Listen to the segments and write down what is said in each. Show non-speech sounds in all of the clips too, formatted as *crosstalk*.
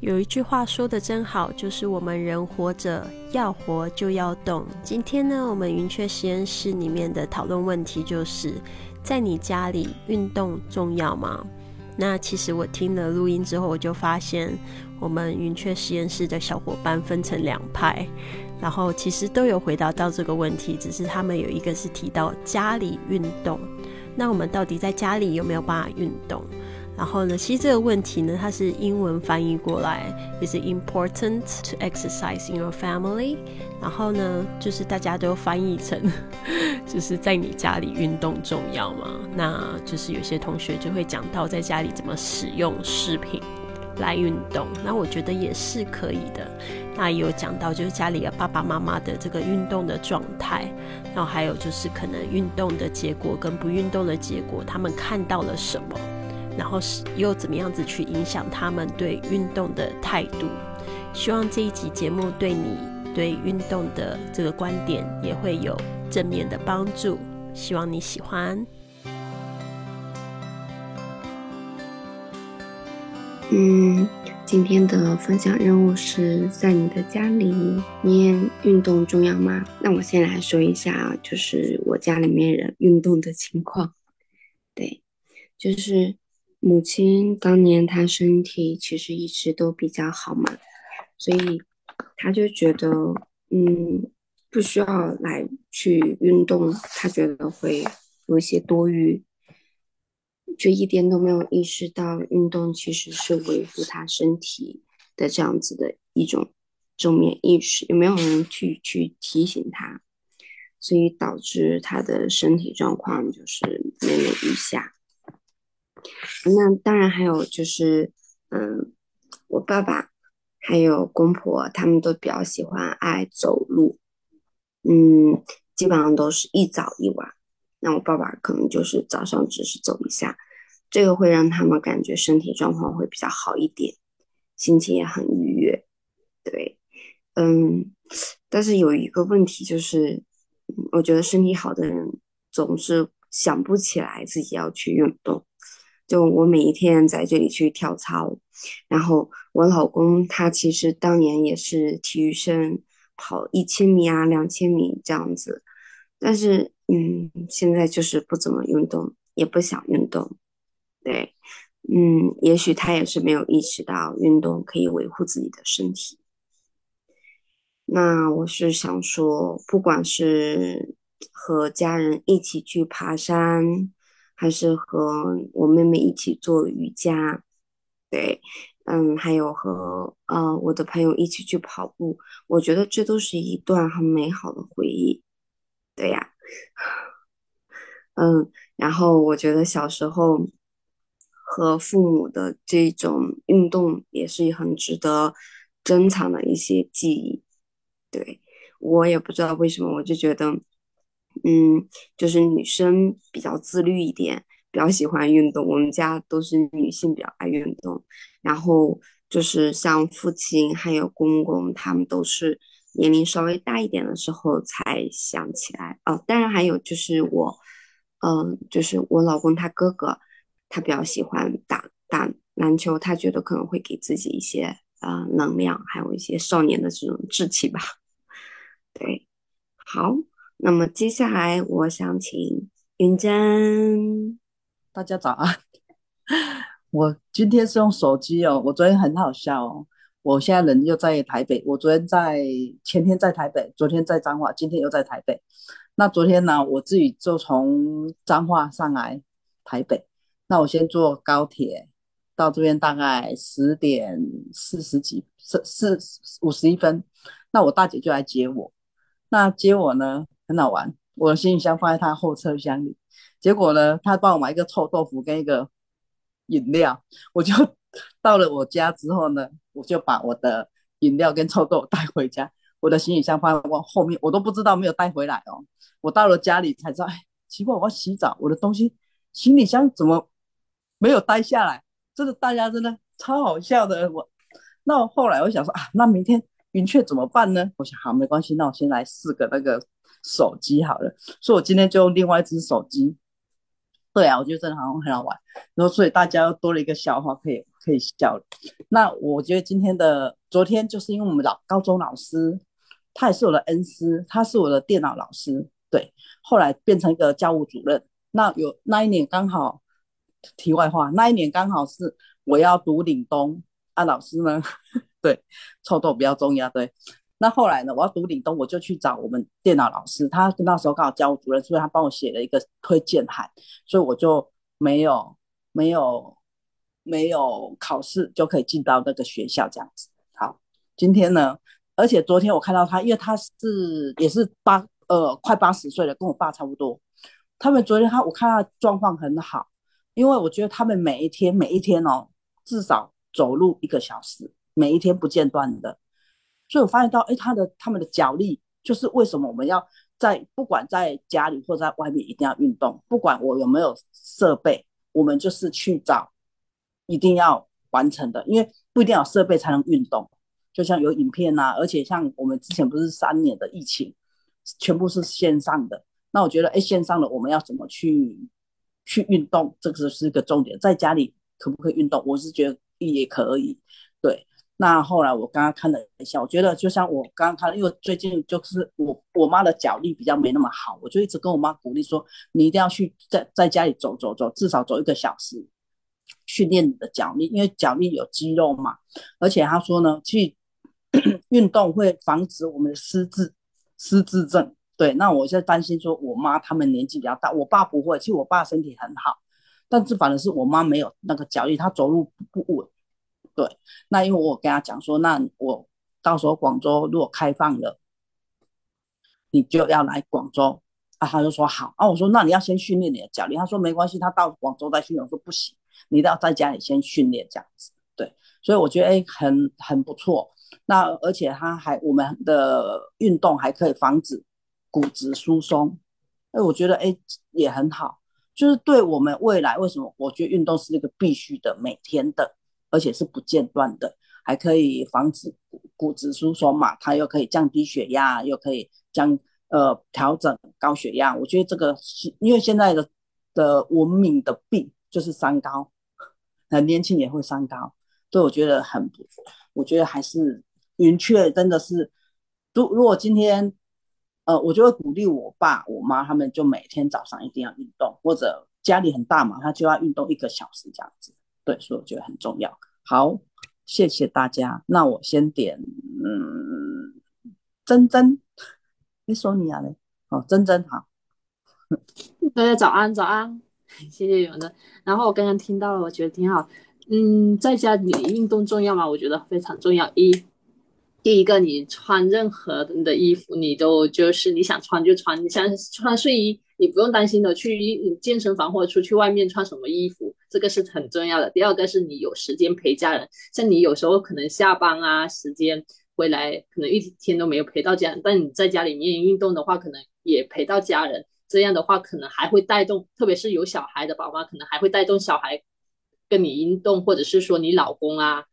有一句话说的真好，就是我们人活着要活就要动。今天呢，我们云雀实验室里面的讨论问题就是，在你家里运动重要吗？那其实我听了录音之后，我就发现我们云雀实验室的小伙伴分成两派，然后其实都有回答到这个问题，只是他们有一个是提到家里运动，那我们到底在家里有没有办法运动？然后呢，其实这个问题呢，它是英文翻译过来，，is important to exercise in your family。然后呢，就是大家都翻译成，*laughs* 就是在你家里运动重要吗？那就是有些同学就会讲到在家里怎么使用饰品来运动。那我觉得也是可以的。那也有讲到就是家里的爸爸妈妈的这个运动的状态，然后还有就是可能运动的结果跟不运动的结果，他们看到了什么。然后是又怎么样子去影响他们对运动的态度？希望这一集节目对你对运动的这个观点也会有正面的帮助。希望你喜欢。嗯，今天的分享任务是在你的家里面运动重要吗？那我先来说一下，就是我家里面人运动的情况。对，就是。母亲当年她身体其实一直都比较好嘛，所以她就觉得，嗯，不需要来去运动，她觉得会有一些多余，就一点都没有意识到运动其实是维护她身体的这样子的一种正面意识，也没有人去去提醒她，所以导致她的身体状况就是每每愈下。那当然还有就是，嗯，我爸爸还有公婆，他们都比较喜欢爱走路，嗯，基本上都是一早一晚。那我爸爸可能就是早上只是走一下，这个会让他们感觉身体状况会比较好一点，心情也很愉悦。对，嗯，但是有一个问题就是，我觉得身体好的人总是想不起来自己要去运动。就我每一天在这里去跳操，然后我老公他其实当年也是体育生，跑一千米啊、两千米这样子，但是嗯，现在就是不怎么运动，也不想运动，对，嗯，也许他也是没有意识到运动可以维护自己的身体。那我是想说，不管是和家人一起去爬山。还是和我妹妹一起做瑜伽，对，嗯，还有和呃我的朋友一起去跑步，我觉得这都是一段很美好的回忆，对呀，嗯，然后我觉得小时候和父母的这种运动也是很值得珍藏的一些记忆，对我也不知道为什么，我就觉得。嗯，就是女生比较自律一点，比较喜欢运动。我们家都是女性比较爱运动，然后就是像父亲还有公公，他们都是年龄稍微大一点的时候才想起来。哦，当然还有就是我，嗯，就是我老公他哥哥，他比较喜欢打打篮球，他觉得可能会给自己一些呃能量，还有一些少年的这种志气吧。*laughs* 对，好。那么接下来，我想请云珍。大家早安。*laughs* 我今天是用手机哦。我昨天很好笑哦。我现在人又在台北。我昨天在前天在台北，昨天在彰化，今天又在台北。那昨天呢，我自己就从彰化上来台北。那我先坐高铁到这边，大概十点四十几，四四五十一分。那我大姐就来接我。那接我呢？很好玩，我的行李箱放在他后车厢里，结果呢，他帮我买一个臭豆腐跟一个饮料，我就 *laughs* 到了我家之后呢，我就把我的饮料跟臭豆带回家，我的行李箱放在我后面，我都不知道没有带回来哦。我到了家里才知道，哎，奇怪，我要洗澡，我的东西行李箱怎么没有带下来？真的，大家真的超好笑的。我那我后来我想说啊，那明天云雀怎么办呢？我想好没关系，那我先来试个那个。手机好了，所以我今天就用另外一只手机。对啊，我觉得真的好像很好玩。然后，所以大家又多了一个笑话可以可以笑了。那我觉得今天的昨天就是因为我们老高中老师，他也是我的恩师，他是我的电脑老师，对，后来变成一个教务主任。那有那一年刚好，题外话，那一年刚好是我要读岭东啊，老师呢，*laughs* 对，臭豆比较重要，对。那后来呢，我要读岭东，我就去找我们电脑老师，他那时候刚好教务主任，所以他帮我写了一个推荐函，所以我就没有没有没有考试就可以进到那个学校这样子。好，今天呢，而且昨天我看到他，因为他是也是八呃快八十岁了，跟我爸差不多。他们昨天他我看他状况很好，因为我觉得他们每一天每一天哦，至少走路一个小时，每一天不间断的。所以我发现到，哎，他的他们的脚力，就是为什么我们要在不管在家里或在外面一定要运动，不管我有没有设备，我们就是去找一定要完成的，因为不一定要设备才能运动。就像有影片呐，而且像我们之前不是三年的疫情，全部是线上的。那我觉得，哎，线上的我们要怎么去去运动，这个是一个重点。在家里可不可以运动？我是觉得也可以，那后来我刚刚看了一下，我觉得就像我刚刚看，因为最近就是我我妈的脚力比较没那么好，我就一直跟我妈鼓励说，你一定要去在在家里走走走，至少走一个小时，训练你的脚力，因为脚力有肌肉嘛。而且他说呢，去 *clears throat* 运动会防止我们的失智失智症。对，那我在担心说，我妈他们年纪比较大，我爸不会，其实我爸身体很好，但是反正是我妈没有那个脚力，她走路不稳。对，那因为我跟他讲说，那我到时候广州如果开放了，你就要来广州啊。他就说好啊。我说那你要先训练你的脚力。他说没关系，他到广州再训练。我说不行，你都要在家里先训练这样子。对，所以我觉得哎，很很不错。那而且他还我们的运动还可以防止骨质疏松。哎，我觉得哎也很好，就是对我们未来为什么我觉得运动是一个必须的，每天的。而且是不间断的，还可以防止骨骨质疏松嘛，它又可以降低血压，又可以降呃调整高血压。我觉得这个是因为现在的的文明的病就是三高，很年轻也会三高，所以我觉得很不错。我觉得还是云雀真的是，如如果今天呃，我就会鼓励我爸我妈他们就每天早上一定要运动，或者家里很大嘛，他就要运动一个小时这样子。对，所以我觉得很重要。好，谢谢大家。那我先点，嗯，珍珍，你说你啊嘞？哦，珍珍好。*laughs* 大家早安，早安，谢谢永的。然后我刚刚听到了，我觉得挺好。嗯，在家里运动重要吗？我觉得非常重要。一第一个，你穿任何的衣服，你都就是你想穿就穿，你想穿睡衣，你不用担心的去健身房或者出去外面穿什么衣服，这个是很重要的。第二个是你有时间陪家人，像你有时候可能下班啊，时间回来可能一天都没有陪到家人，但你在家里面运动的话，可能也陪到家人。这样的话，可能还会带动，特别是有小孩的宝妈，可能还会带动小孩跟你运动，或者是说你老公啊。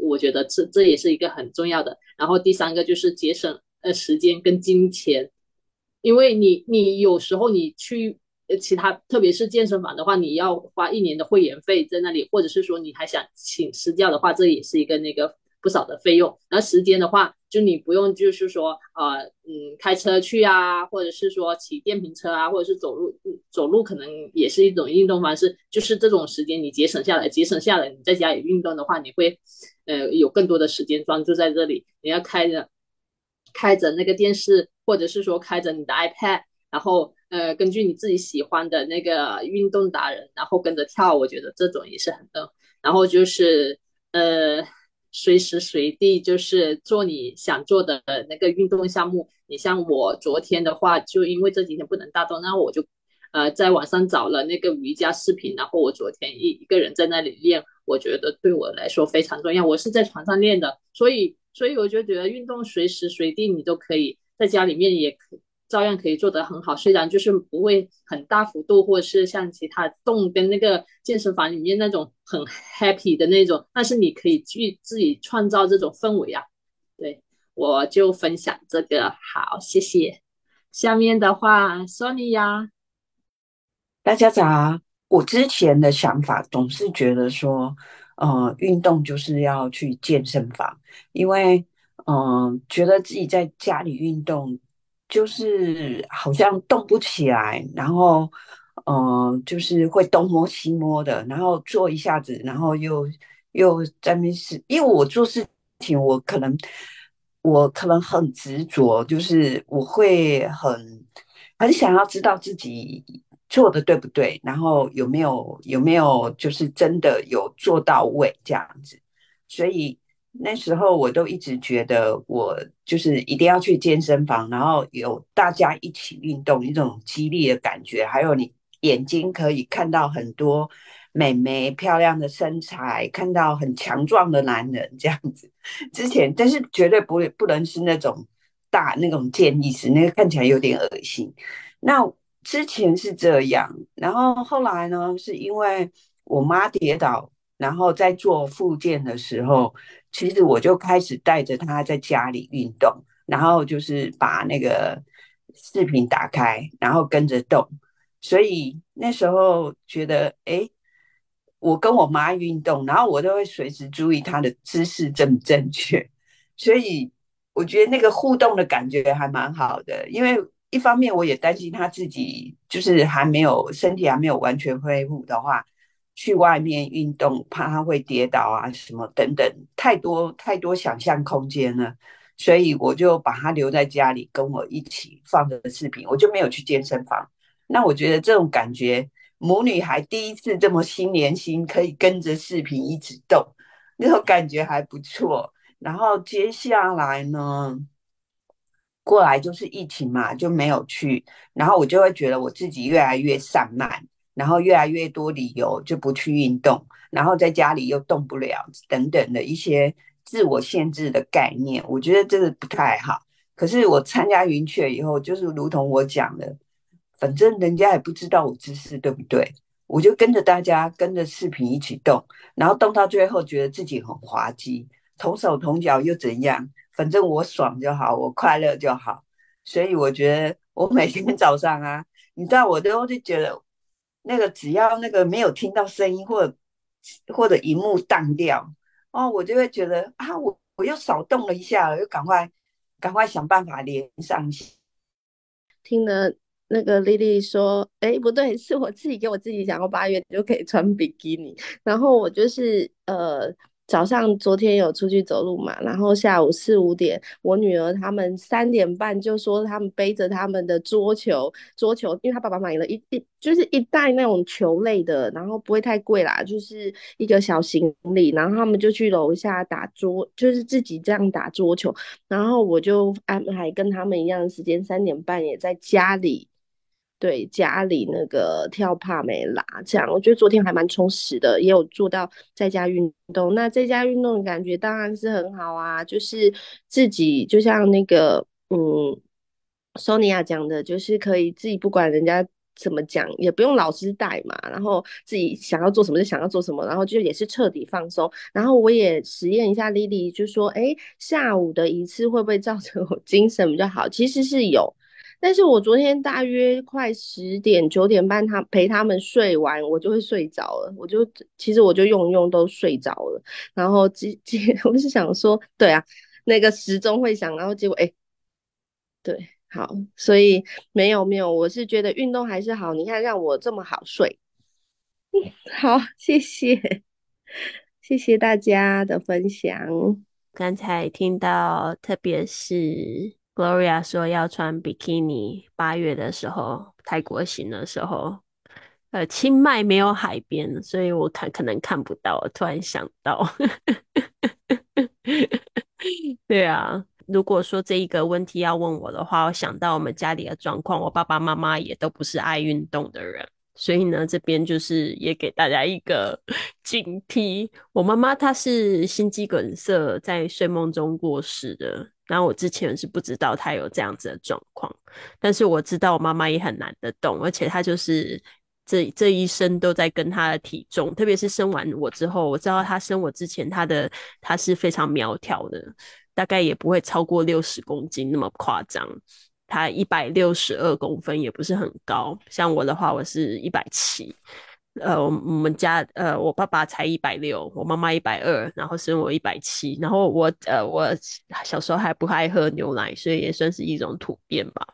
我觉得这这也是一个很重要的。然后第三个就是节省呃时间跟金钱，因为你你有时候你去呃其他特别是健身房的话，你要花一年的会员费在那里，或者是说你还想请私教的话，这也是一个那个。不少的费用，然后时间的话，就你不用就是说，呃，嗯，开车去啊，或者是说骑电瓶车啊，或者是走路，走路可能也是一种运动方式。就是这种时间你节省下来，节省下来，你在家里运动的话，你会，呃，有更多的时间专注在这里。你要开着，开着那个电视，或者是说开着你的 iPad，然后，呃，根据你自己喜欢的那个运动达人，然后跟着跳，我觉得这种也是很的。然后就是，呃。随时随地就是做你想做的那个运动项目。你像我昨天的话，就因为这几天不能大动，那我就呃在网上找了那个瑜伽视频，然后我昨天一一个人在那里练，我觉得对我来说非常重要。我是在床上练的，所以所以我就觉得运动随时随地你都可以在家里面也可。照样可以做得很好，虽然就是不会很大幅度，或者是像其他动跟那个健身房里面那种很 happy 的那种，但是你可以去自己创造这种氛围啊。对，我就分享这个，好，谢谢。下面的话，Sony 呀，大家早。我之前的想法总是觉得说，呃，运动就是要去健身房，因为嗯，觉得自己在家里运动就是好像动不起来，然后嗯，就是会东摸西摸的，然后做一下子，然后又又在那是，因为我做事情，我可能我可能很执着，就是我会很很想要知道自己。做的对不对？然后有没有有没有就是真的有做到位这样子？所以那时候我都一直觉得我就是一定要去健身房，然后有大家一起运动，一种激励的感觉，还有你眼睛可以看到很多美眉漂亮的身材，看到很强壮的男人这样子。之前但是绝对不会不能是那种大那种健力士，那个看起来有点恶心。那。之前是这样，然后后来呢，是因为我妈跌倒，然后在做复健的时候，其实我就开始带着他在家里运动，然后就是把那个视频打开，然后跟着动。所以那时候觉得，哎，我跟我妈运动，然后我都会随时注意她的姿势正不正确。所以我觉得那个互动的感觉还蛮好的，因为。一方面，我也担心他自己就是还没有身体还没有完全恢复的话，去外面运动，怕他会跌倒啊什么等等，太多太多想象空间了，所以我就把他留在家里跟我一起放着视频，我就没有去健身房。那我觉得这种感觉，母女还第一次这么心连心，可以跟着视频一直动，那种感觉还不错。然后接下来呢？过来就是疫情嘛，就没有去，然后我就会觉得我自己越来越散漫，然后越来越多理由就不去运动，然后在家里又动不了，等等的一些自我限制的概念，我觉得这个不太好。可是我参加云雀以后，就是如同我讲的，反正人家也不知道我姿势对不对，我就跟着大家跟着视频一起动，然后动到最后觉得自己很滑稽，同手同脚又怎样？反正我爽就好，我快乐就好，所以我觉得我每天早上啊，你知道，我都就觉得那个只要那个没有听到声音，或者或者荧幕淡掉哦，我就会觉得啊，我我又少动了一下，又赶快赶快想办法连上去。听了那个丽丽说，哎，不对，是我自己给我自己讲，我八月就可以穿比基尼，然后我就是呃。早上昨天有出去走路嘛，然后下午四五点，我女儿他们三点半就说他们背着他们的桌球，桌球，因为他爸爸买了一一就是一袋那种球类的，然后不会太贵啦，就是一个小行李，然后他们就去楼下打桌，就是自己这样打桌球，然后我就安排跟他们一样的时间，三点半也在家里。对家里那个跳帕梅拉，这样我觉得昨天还蛮充实的，也有做到在家运动。那在家运动的感觉当然是很好啊，就是自己就像那个嗯，Sonia 讲的，就是可以自己不管人家怎么讲，也不用老师带嘛，然后自己想要做什么就想要做什么，然后就也是彻底放松。然后我也实验一下，Lily 就说，哎，下午的一次会不会造成我精神比较好？其实是有。但是我昨天大约快十点九点半，他陪他们睡完，我就会睡着了。我就其实我就用用都睡着了。然后结结，*laughs* 我是想说，对啊，那个时钟会响，然后结果哎，对，好，所以没有没有，我是觉得运动还是好。你看让我这么好睡，*laughs* 好，谢谢，谢谢大家的分享。刚才听到，特别是。Gloria 说要穿比基尼。八月的时候，泰国行的时候，呃，清迈没有海边，所以我看可能看不到。突然想到，*laughs* 对啊，如果说这一个问题要问我的话，我想到我们家里的状况，我爸爸妈妈也都不是爱运动的人，所以呢，这边就是也给大家一个 *laughs* 警惕。我妈妈她是心肌梗塞，在睡梦中过世的。然后我之前是不知道他有这样子的状况，但是我知道我妈妈也很难得动，而且她就是这这一生都在跟她的体重，特别是生完我之后，我知道她生我之前，她的她是非常苗条的，大概也不会超过六十公斤那么夸张，她一百六十二公分也不是很高，像我的话，我是一百七，呃，我们家呃，我爸爸才一百六，我妈妈一百二，然后生我一百七，然后我呃，我小时候还不爱喝牛奶，所以也算是一种突变吧。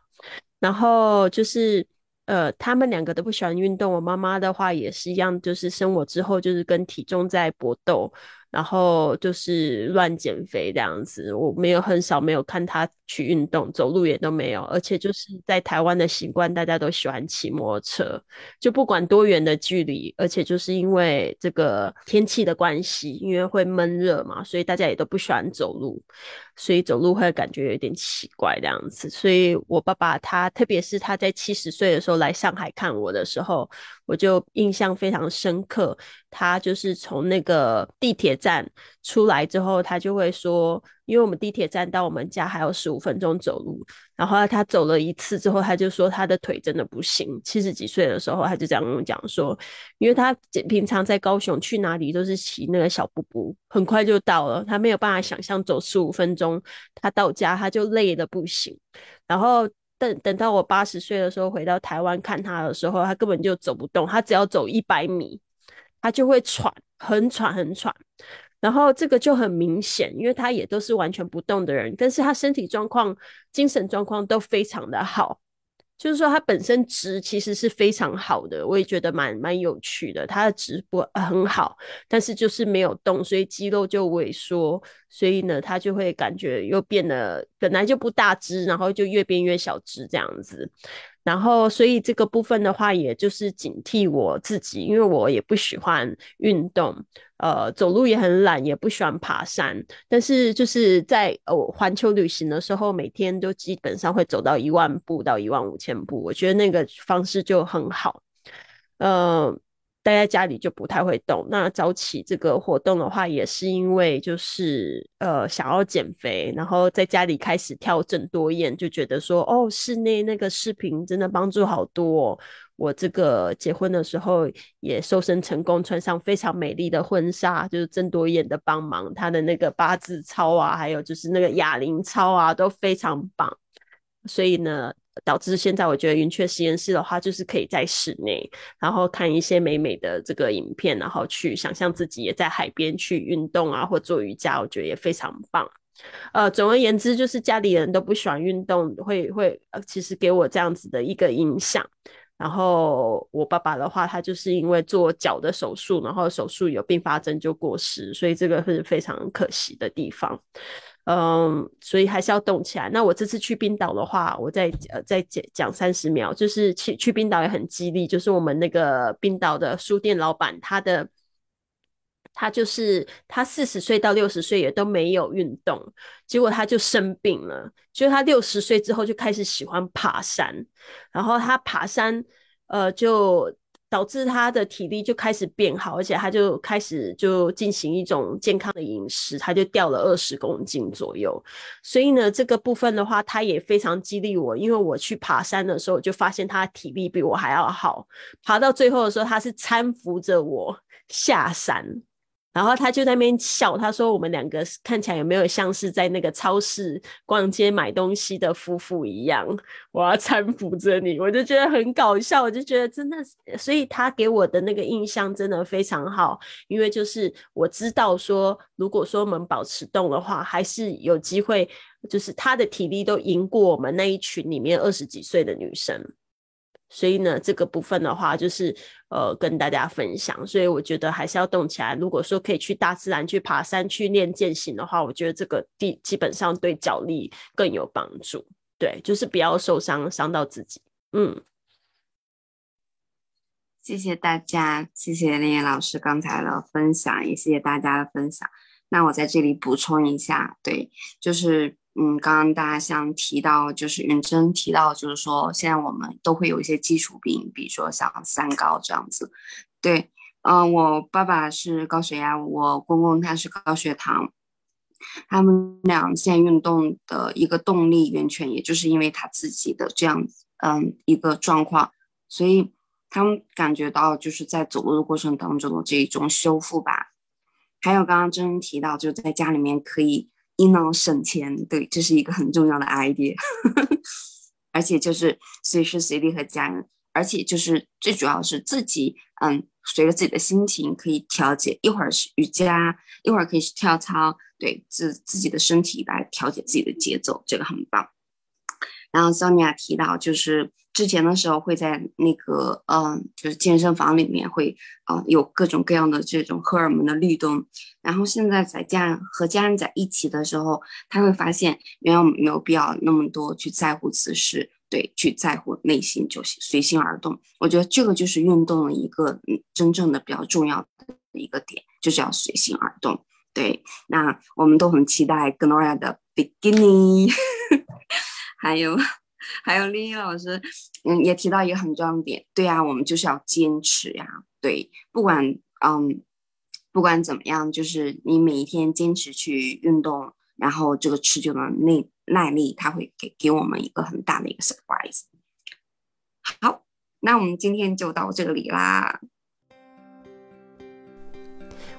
然后就是呃，他们两个都不喜欢运动，我妈妈的话也是一样，就是生我之后就是跟体重在搏斗。然后就是乱减肥这样子，我没有很少没有看他去运动，走路也都没有。而且就是在台湾的习惯，大家都喜欢骑摩托车，就不管多远的距离。而且就是因为这个天气的关系，因为会闷热嘛，所以大家也都不喜欢走路，所以走路会感觉有点奇怪这样子。所以我爸爸他，特别是他在七十岁的时候来上海看我的时候，我就印象非常深刻。他就是从那个地铁站出来之后，他就会说，因为我们地铁站到我们家还有十五分钟走路。然后他走了一次之后，他就说他的腿真的不行。七十几岁的时候，他就这样跟我讲说，因为他平常在高雄去哪里都是骑那个小布布，很快就到了。他没有办法想象走十五分钟，他到家他就累的不行。然后等等到我八十岁的时候回到台湾看他的时候，他根本就走不动，他只要走一百米。他就会喘，很喘，很喘，然后这个就很明显，因为他也都是完全不动的人，但是他身体状况、精神状况都非常的好。就是说，他本身值其实是非常好的，我也觉得蛮蛮有趣的。他的值不很好，但是就是没有动，所以肌肉就萎缩，所以呢，他就会感觉又变得本来就不大只，然后就越变越小只这样子。然后，所以这个部分的话，也就是警惕我自己，因为我也不喜欢运动。呃，走路也很懒，也不喜欢爬山。但是就是在呃环球旅行的时候，每天都基本上会走到一万步到一万五千步，我觉得那个方式就很好。呃，待在家里就不太会动。那早起这个活动的话，也是因为就是呃想要减肥，然后在家里开始跳郑多燕，就觉得说哦，室内那个视频真的帮助好多。我这个结婚的时候也瘦身成功，穿上非常美丽的婚纱，就是郑多燕的帮忙，她的那个八字操啊，还有就是那个哑铃操啊，都非常棒。所以呢，导致现在我觉得云雀实验室的话，就是可以在室内，然后看一些美美的这个影片，然后去想象自己也在海边去运动啊，或做瑜伽，我觉得也非常棒。呃，总而言之，就是家里人都不喜欢运动，会会呃，其实给我这样子的一个影响。然后我爸爸的话，他就是因为做脚的手术，然后手术有并发症就过世，所以这个是非常可惜的地方。嗯，所以还是要动起来。那我这次去冰岛的话，我再呃再讲讲三十秒，就是去去冰岛也很激励，就是我们那个冰岛的书店老板，他的他就是他四十岁到六十岁也都没有运动，结果他就生病了，就是他六十岁之后就开始喜欢爬山。然后他爬山，呃，就导致他的体力就开始变好，而且他就开始就进行一种健康的饮食，他就掉了二十公斤左右。所以呢，这个部分的话，他也非常激励我，因为我去爬山的时候，就发现他体力比我还要好，爬到最后的时候，他是搀扶着我下山。然后他就在那边笑，他说：“我们两个看起来有没有像是在那个超市逛街买东西的夫妇一样？我要搀扶着你，我就觉得很搞笑，我就觉得真的，所以他给我的那个印象真的非常好，因为就是我知道说，如果说我们保持动的话，还是有机会，就是他的体力都赢过我们那一群里面二十几岁的女生。”所以呢，这个部分的话，就是呃跟大家分享。所以我觉得还是要动起来。如果说可以去大自然去爬山、去练健行的话，我觉得这个地基本上对脚力更有帮助。对，就是不要受伤，伤到自己。嗯，谢谢大家，谢谢林岩老师刚才的分享，也谢谢大家的分享。那我在这里补充一下，对，就是。嗯，刚刚大家像提到，就是云珍提到，就是说现在我们都会有一些基础病，比如说像三高这样子。对，嗯，我爸爸是高血压，我公公他是高血糖，他们俩现在运动的一个动力源泉，也就是因为他自己的这样嗯一个状况，所以他们感觉到就是在走路的过程当中的这一种修复吧。还有刚刚真真提到，就在家里面可以。一呢省钱，对，这是一个很重要的 idea，*laughs* 而且就是随时随地和家人而且就是最主要是自己，嗯，随着自己的心情可以调节，一会儿是瑜伽，一会儿可以是跳操，对自自己的身体来调节自己的节奏，这个很棒。然后 Sonia 提到，就是之前的时候会在那个，嗯，就是健身房里面会，啊，有各种各样的这种荷尔蒙的律动。然后现在在家和家人在一起的时候，他会发现，原来我们没有必要那么多去在乎姿势。对，去在乎内心就行随心而动。我觉得这个就是运动的一个嗯，真正的比较重要的一个点，就是要随心而动。对，那我们都很期待 Gloria 的 Beginning，*laughs* 还有还有丽丽老师，嗯，也提到一个很重要的点。对呀，我们就是要坚持呀。对，不管嗯，不管怎么样，就是你每一天坚持去运动，然后这个持久的内。耐力，它会给给我们一个很大的一个 surprise。好，那我们今天就到这里啦。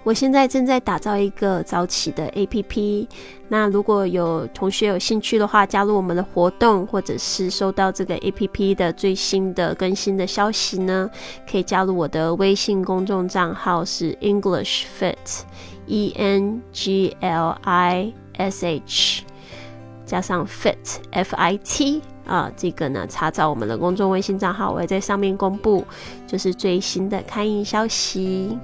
我现在正在打造一个早起的 APP，那如果有同学有兴趣的话，加入我们的活动，或者是收到这个 APP 的最新的更新的消息呢，可以加入我的微信公众账号是 English Fit，E N G L I S H。加上 fit f i t 啊，这个呢，查找我们的公众微信账号，我会在上面公布，就是最新的开营消息。